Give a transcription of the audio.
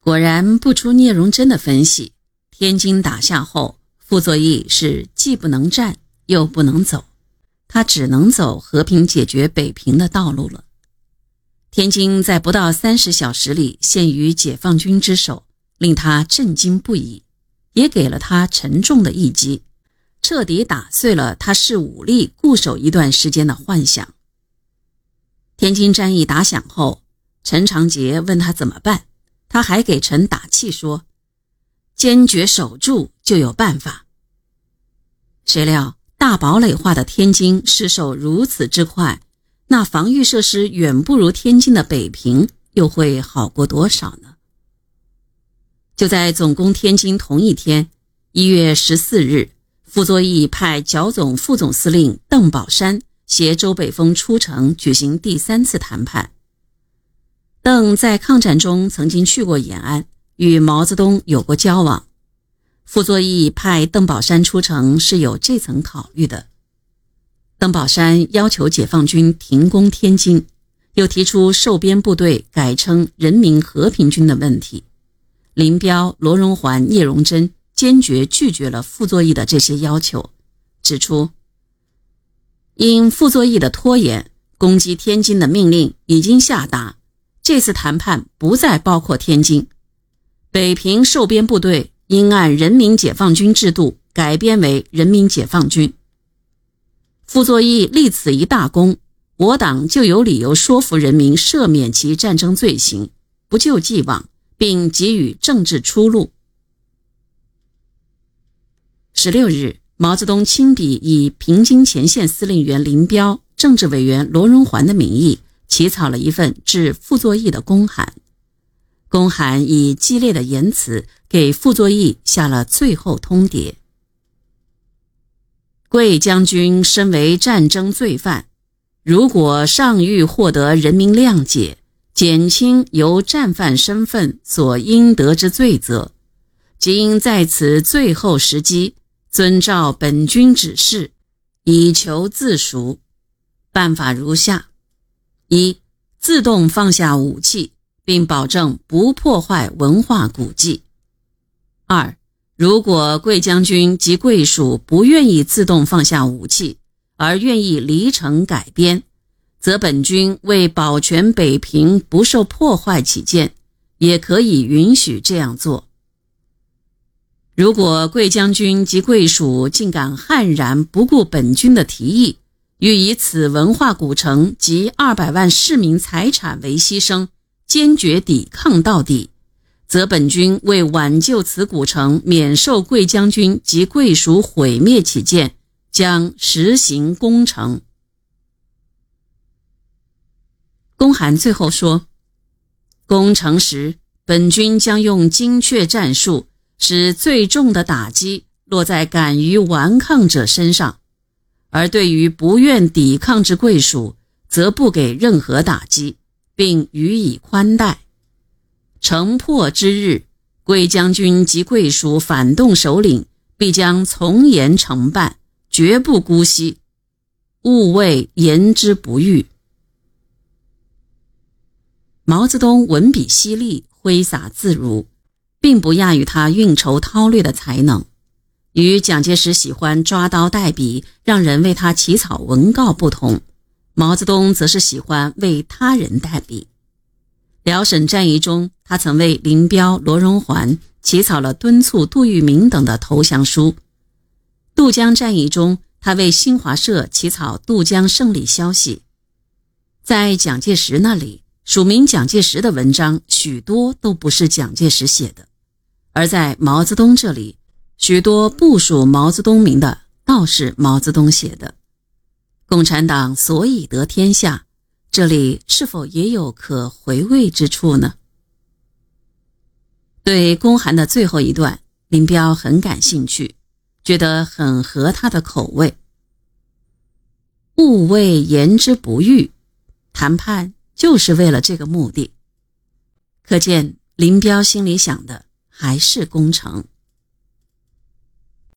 果然不出聂荣臻的分析，天津打下后，傅作义是既不能战又不能走，他只能走和平解决北平的道路了。天津在不到三十小时里陷于解放军之手，令他震惊不已，也给了他沉重的一击，彻底打碎了他视武力固守一段时间的幻想。天津战役打响后，陈长捷问他怎么办，他还给陈打气说：“坚决守住就有办法。”谁料大堡垒化的天津失守如此之快，那防御设施远不如天津的北平，又会好过多少呢？就在总攻天津同一天，一月十四日，傅作义派剿总副总司令邓宝山。携周北峰出城举行第三次谈判。邓在抗战中曾经去过延安，与毛泽东有过交往。傅作义派邓宝山出城是有这层考虑的。邓宝山要求解放军停攻天津，又提出收编部队改称人民和平军的问题。林彪、罗荣桓、聂荣臻坚决拒绝了傅作义的这些要求，指出。因傅作义的拖延，攻击天津的命令已经下达。这次谈判不再包括天津，北平受编部队应按人民解放军制度改编为人民解放军。傅作义立此一大功，我党就有理由说服人民赦免其战争罪行，不救既往，并给予政治出路。十六日。毛泽东亲笔以平津前线司令员林彪、政治委员罗荣桓的名义起草了一份致傅作义的公函。公函以激烈的言辞给傅作义下了最后通牒：贵将军身为战争罪犯，如果尚欲获得人民谅解，减轻由战犯身份所应得之罪责，即应在此最后时机。遵照本军指示，以求自赎。办法如下：一、自动放下武器，并保证不破坏文化古迹；二、如果贵将军及贵属不愿意自动放下武器，而愿意离城改编，则本军为保全北平不受破坏起见，也可以允许这样做。如果贵将军及贵属竟敢悍然不顾本军的提议，欲以此文化古城及二百万市民财产为牺牲，坚决抵抗到底，则本军为挽救此古城免受贵将军及贵属毁灭起见，将实行攻城。公函最后说：攻城时，本军将用精确战术。使最重的打击落在敢于顽抗者身上，而对于不愿抵抗之贵属，则不给任何打击，并予以宽待。城破之日，贵将军及贵属反动首领必将从严惩办，绝不姑息，勿谓言之不预。毛泽东文笔犀利，挥洒自如。并不亚于他运筹韬略的才能，与蒋介石喜欢抓刀代笔，让人为他起草文告不同，毛泽东则是喜欢为他人代笔。辽沈战役中，他曾为林彪、罗荣桓起草了敦促杜聿明等的投降书；渡江战役中，他为新华社起草渡江胜利消息。在蒋介石那里，署名蒋介石的文章许多都不是蒋介石写的。而在毛泽东这里，许多不属毛泽东名的，倒是毛泽东写的。共产党所以得天下，这里是否也有可回味之处呢？对公函的最后一段，林彪很感兴趣，觉得很合他的口味。勿谓言之不预，谈判就是为了这个目的。可见林彪心里想的。还是攻城。